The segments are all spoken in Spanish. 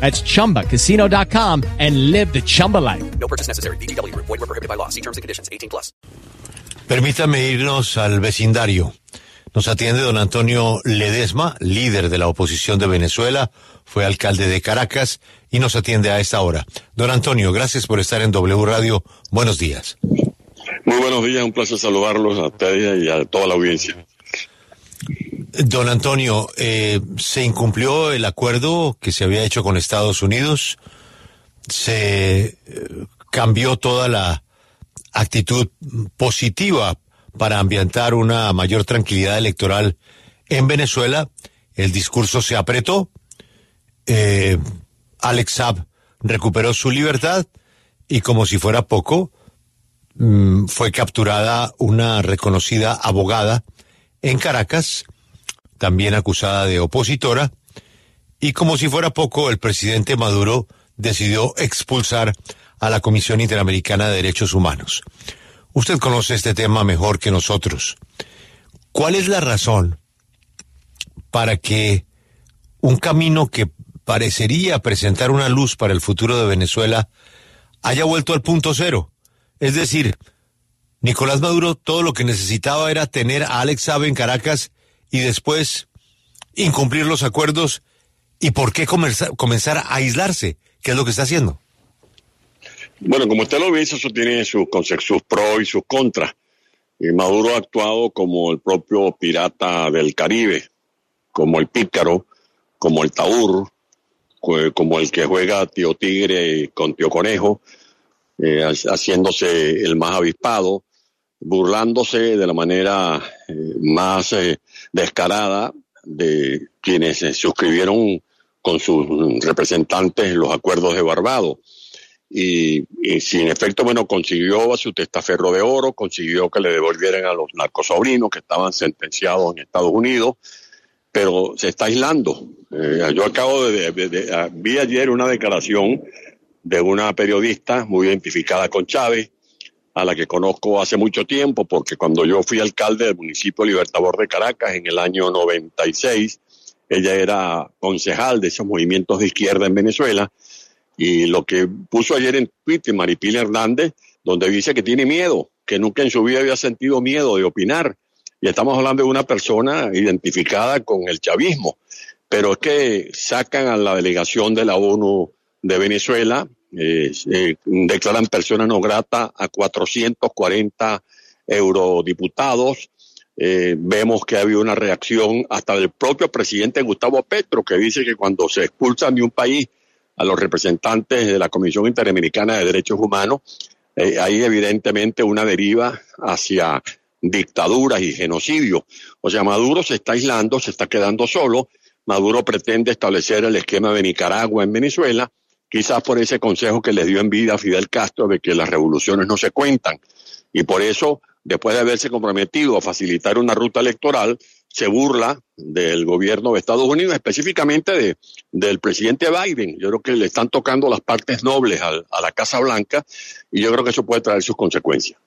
That's ChumbaCasino.com and live the Chumba life. No purchase necessary. BGW. Void were prohibited by law. See terms and conditions. 18 plus. Permítame irnos al vecindario. Nos atiende don Antonio Ledesma, líder de la oposición de Venezuela, fue alcalde de Caracas y nos atiende a esta hora. Don Antonio, gracias por estar en W Radio. Buenos días. Muy buenos días, un placer saludarlos a ustedes y a toda la audiencia. Don Antonio, eh, ¿se incumplió el acuerdo que se había hecho con Estados Unidos? ¿Se eh, cambió toda la actitud positiva para ambientar una mayor tranquilidad electoral en Venezuela? ¿El discurso se apretó? Eh, Alex Saab recuperó su libertad y como si fuera poco, mm, fue capturada una reconocida abogada en Caracas, también acusada de opositora, y como si fuera poco, el presidente Maduro decidió expulsar a la Comisión Interamericana de Derechos Humanos. Usted conoce este tema mejor que nosotros. ¿Cuál es la razón para que un camino que parecería presentar una luz para el futuro de Venezuela haya vuelto al punto cero? Es decir, Nicolás Maduro todo lo que necesitaba era tener a Alex Saab en Caracas y después incumplir los acuerdos y por qué comenzar a aislarse, ¿Qué es lo que está haciendo. Bueno, como usted lo dice, eso tiene sus, sus pros y sus contras. Y Maduro ha actuado como el propio pirata del Caribe, como el pícaro, como el taur, como el que juega tío tigre con tío conejo, eh, haciéndose el más avispado, burlándose de la manera eh, más eh, descarada de quienes suscribieron con sus representantes los acuerdos de Barbados. Y, y, si en efecto, bueno, consiguió su testaferro de oro, consiguió que le devolvieran a los narcosobrinos que estaban sentenciados en Estados Unidos, pero se está aislando. Eh, yo acabo de, vi ayer una declaración de una periodista muy identificada con Chávez, a la que conozco hace mucho tiempo, porque cuando yo fui alcalde del municipio Libertador de Caracas en el año 96, ella era concejal de esos movimientos de izquierda en Venezuela, y lo que puso ayer en Twitter Maripil Hernández, donde dice que tiene miedo, que nunca en su vida había sentido miedo de opinar. Y estamos hablando de una persona identificada con el chavismo. Pero es que sacan a la delegación de la ONU de Venezuela, eh, eh, declaran persona no grata a 440 eurodiputados. Eh, vemos que ha habido una reacción hasta del propio presidente Gustavo Petro, que dice que cuando se expulsan de un país a los representantes de la Comisión Interamericana de Derechos Humanos, hay evidentemente una deriva hacia dictaduras y genocidio. O sea, Maduro se está aislando, se está quedando solo. Maduro pretende establecer el esquema de Nicaragua en Venezuela, quizás por ese consejo que le dio en vida Fidel Castro de que las revoluciones no se cuentan. Y por eso, después de haberse comprometido a facilitar una ruta electoral, se burla del gobierno de Estados Unidos, específicamente de, del presidente Biden. Yo creo que le están tocando las partes nobles a la Casa Blanca y yo creo que eso puede traer sus consecuencias.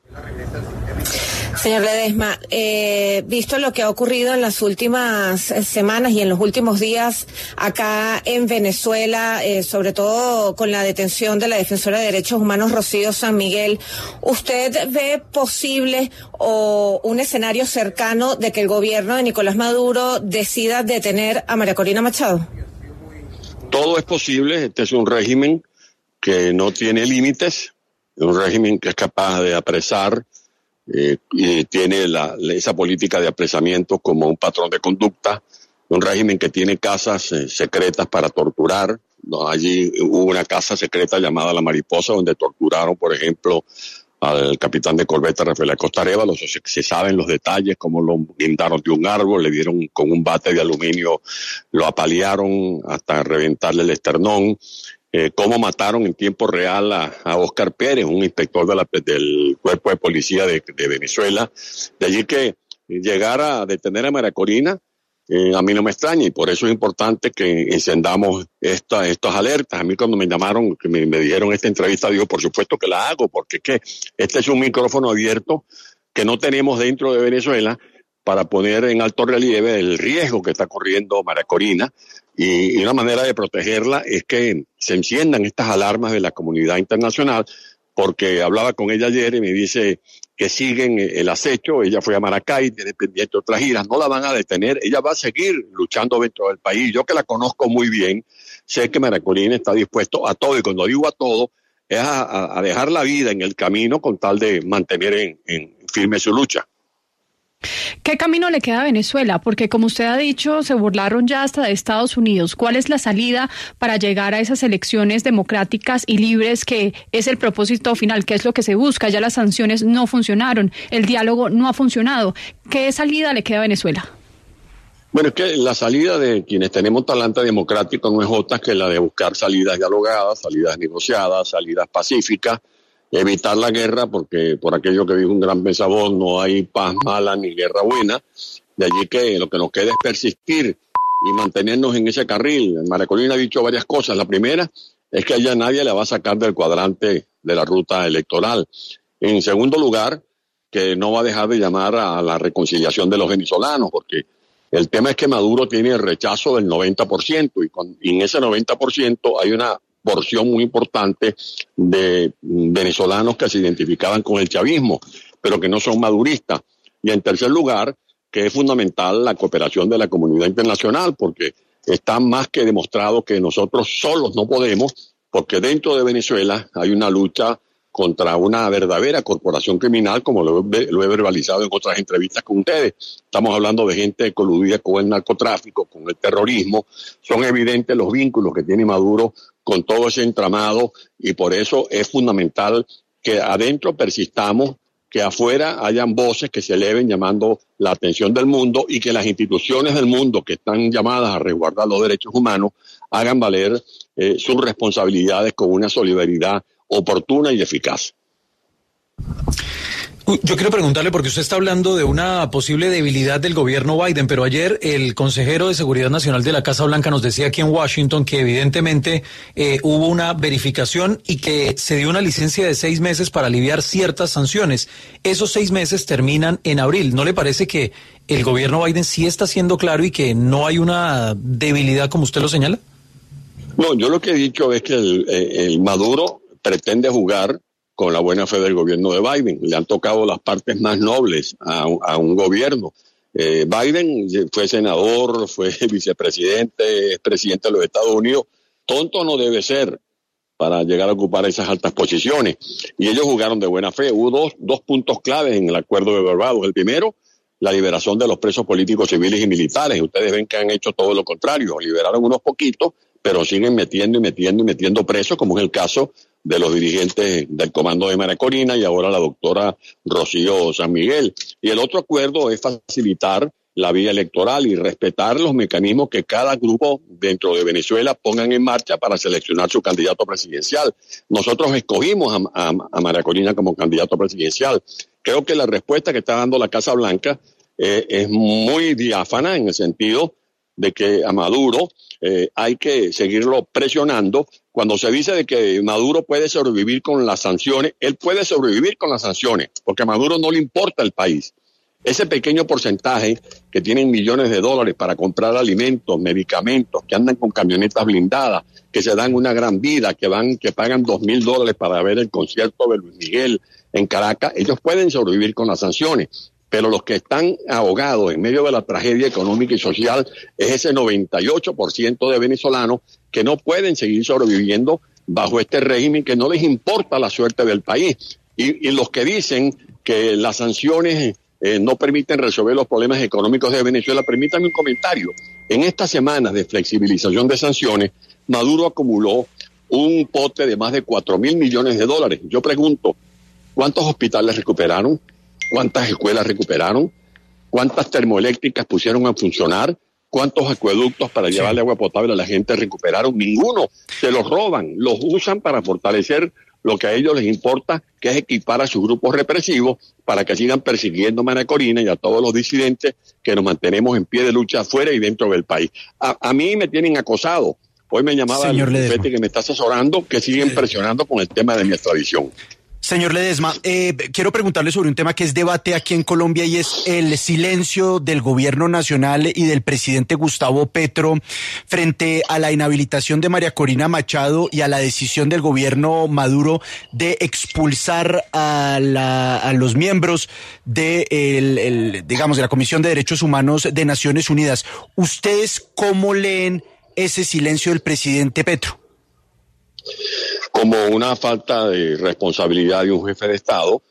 Señor Ledesma, eh, visto lo que ha ocurrido en las últimas semanas y en los últimos días acá en Venezuela, eh, sobre todo con la detención de la defensora de derechos humanos Rocío San Miguel, ¿usted ve posible o un escenario cercano de que el gobierno de Nicolás Maduro decida detener a María Corina Machado? Todo es posible. Este es un régimen que no tiene límites, un régimen que es capaz de apresar eh, y tiene la, esa política de apresamiento como un patrón de conducta, un régimen que tiene casas eh, secretas para torturar. Allí hubo una casa secreta llamada La Mariposa, donde torturaron, por ejemplo, al capitán de corbeta Rafael Acosta Arevalo. Se, se saben los detalles, cómo lo guindaron de un árbol, le dieron con un bate de aluminio, lo apalearon hasta reventarle el esternón. Eh, cómo mataron en tiempo real a, Oscar Pérez, un inspector de la, del cuerpo de policía de, Venezuela. De allí que llegara a detener a Maracorina, eh, a mí no me extraña y por eso es importante que encendamos esta, estas alertas. A mí cuando me llamaron, que me, me dijeron esta entrevista, digo, por supuesto que la hago, porque ¿qué? este es un micrófono abierto que no tenemos dentro de Venezuela para poner en alto relieve el riesgo que está corriendo Maracorina y, una manera de protegerla es que se enciendan estas alarmas de la comunidad internacional porque hablaba con ella ayer y me dice que siguen el acecho, ella fue a Maracay, tiene pendiente otras giras, no la van a detener, ella va a seguir luchando dentro del país. Yo que la conozco muy bien, sé que Maracolina está dispuesto a todo, y cuando digo a todo, es a, dejar la vida en el camino con tal de mantener en, en firme su lucha. ¿Qué camino le queda a Venezuela? Porque como usted ha dicho, se burlaron ya hasta de Estados Unidos. ¿Cuál es la salida para llegar a esas elecciones democráticas y libres que es el propósito final? ¿Qué es lo que se busca? Ya las sanciones no funcionaron, el diálogo no ha funcionado. ¿Qué salida le queda a Venezuela? Bueno, es que la salida de quienes tenemos talante democrático no es otra que la de buscar salidas dialogadas, salidas negociadas, salidas pacíficas, evitar la guerra, porque por aquello que dijo un gran pensador, no hay paz mala ni guerra buena. De allí que lo que nos queda es persistir y mantenernos en ese carril. Maracolina ha dicho varias cosas. La primera es que allá nadie le va a sacar del cuadrante de la ruta electoral. En segundo lugar, que no va a dejar de llamar a la reconciliación de los venezolanos, porque el tema es que Maduro tiene el rechazo del 90% y, con, y en ese 90% hay una porción muy importante de venezolanos que se identificaban con el chavismo, pero que no son maduristas. Y en tercer lugar, que es fundamental la cooperación de la comunidad internacional, porque está más que demostrado que nosotros solos no podemos, porque dentro de Venezuela hay una lucha contra una verdadera corporación criminal, como lo, lo, he verbalizado en otras entrevistas con ustedes. Estamos hablando de gente coludida con el narcotráfico, con el terrorismo. Son evidentes los vínculos que tiene Maduro con todo ese entramado y por eso es fundamental que adentro persistamos, que afuera hayan voces que se eleven llamando la atención del mundo y que las instituciones del mundo que están llamadas a resguardar los derechos humanos hagan valer eh, sus responsabilidades con una solidaridad oportuna y eficaz. Yo quiero preguntarle, porque usted está hablando de una posible debilidad del gobierno Biden, pero ayer el consejero de Seguridad Nacional de la Casa Blanca nos decía aquí en Washington que evidentemente eh, hubo una verificación y que se dio una licencia de seis meses para aliviar ciertas sanciones. Esos seis meses terminan en abril. ¿No le parece que el gobierno Biden sí está siendo claro y que no hay una debilidad como usted lo señala? No, yo lo que he dicho es que el, el Maduro pretende jugar con la buena fe del gobierno de Biden. Le han tocado las partes más nobles a, un gobierno. Eh, Biden fue senador, fue vicepresidente, es presidente de los Estados Unidos. Tonto no debe ser para llegar a ocupar esas altas posiciones. Y ellos jugaron de buena fe. Hubo dos, dos puntos claves en el acuerdo de Barbados. El primero, la liberación de los presos políticos civiles y militares. Ustedes ven que han hecho todo lo contrario. Liberaron unos poquitos, pero siguen metiendo y metiendo y metiendo presos, como es el caso de los dirigentes del comando de Maracorina y ahora la doctora Rocío San Miguel. Y el otro acuerdo es facilitar la vía electoral y respetar los mecanismos que cada grupo dentro de Venezuela pongan en marcha para seleccionar su candidato presidencial. Nosotros escogimos a, a, a Maracorina como candidato presidencial. Creo que la respuesta que está dando la Casa Blanca eh, es muy diáfana en el sentido de que a Maduro eh, hay que seguirlo presionando. Cuando se dice de que Maduro puede sobrevivir con las sanciones, él puede sobrevivir con las sanciones, porque a Maduro no le importa el país. Ese pequeño porcentaje que tienen millones de dólares para comprar alimentos, medicamentos, que andan con camionetas blindadas, que se dan una gran vida, que van, que pagan dos mil dólares para ver el concierto de Luis Miguel en Caracas, ellos pueden sobrevivir con las sanciones pero los que están ahogados en medio de la tragedia económica y social es ese 98% de venezolanos que no pueden seguir sobreviviendo bajo este régimen que no les importa la suerte del país. Y, los que dicen que las sanciones eh, no permiten resolver los problemas económicos de Venezuela, permítame un comentario. En estas semanas de flexibilización de sanciones, Maduro acumuló un pote de más de 4 mil millones de dólares. Yo pregunto, ¿cuántos hospitales recuperaron? ¿Cuántas escuelas recuperaron? ¿Cuántas termoeléctricas pusieron a funcionar? ¿Cuántos acueductos para llevarle agua potable a la gente recuperaron? Ninguno. Se los roban, los usan para fortalecer lo que a ellos les importa, que es equipar a sus grupos represivos para que sigan persiguiendo a María Corina y a todos los disidentes que nos mantenemos en pie de lucha afuera y dentro del país. A, a mí me tienen acosado. Hoy me llamaba Señor el que me está asesorando que siguen presionando con el tema de mi extradición. Señor Ledesma, eh, quiero preguntarle sobre un tema que es debate aquí en Colombia y es el silencio del gobierno nacional y del presidente Gustavo Petro frente a la inhabilitación de María Corina Machado y a la decisión del gobierno Maduro de expulsar a, la- los miembros de la Comisión de Derechos Humanos de Naciones Unidas. ¿Ustedes cómo leen ese silencio del presidente Petro? Como una falta de responsabilidad de un jefe de Estado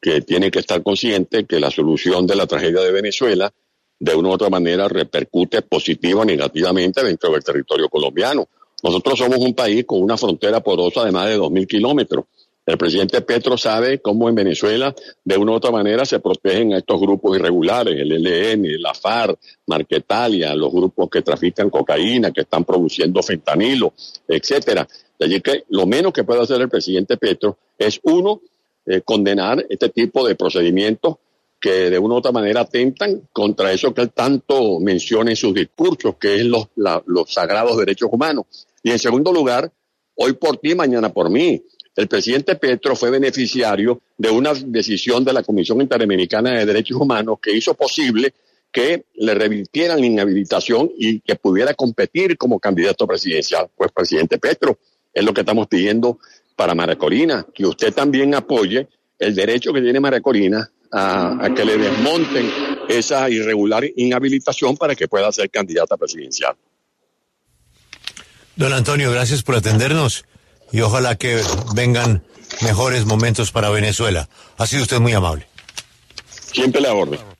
que tiene que estar consciente que la solución de la tragedia de Venezuela de una u otra manera repercute positiva o negativamente dentro del territorio colombiano. Nosotros somos un país con una frontera porosa de más de 2.000 kilómetros. El presidente Petro sabe cómo en Venezuela de una u otra manera se protegen a estos grupos irregulares, el ELN, la FARC, Marquetalia, los grupos que trafican cocaína, que están produciendo fentanilo, etcétera. De allí que lo menos que puede hacer el presidente Petro es, uno, eh, condenar este tipo de procedimientos que de una u otra manera atentan contra eso que él tanto menciona en sus discursos, que es los, los sagrados derechos humanos. Y en segundo lugar, hoy por ti, mañana por mí. El presidente Petro fue beneficiario de una decisión de la Comisión Interamericana de Derechos Humanos que hizo posible que le revirtieran la inhabilitación y que pudiera competir como candidato presidencial. Pues, presidente Petro, es lo que estamos pidiendo para María Corina, que usted también apoye el derecho que tiene María Corina a, a que le desmonten esa irregular inhabilitación para que pueda ser candidata presidencial. Don Antonio, gracias por atendernos y ojalá que vengan mejores momentos para Venezuela. Ha sido usted muy amable. Siempre le orden.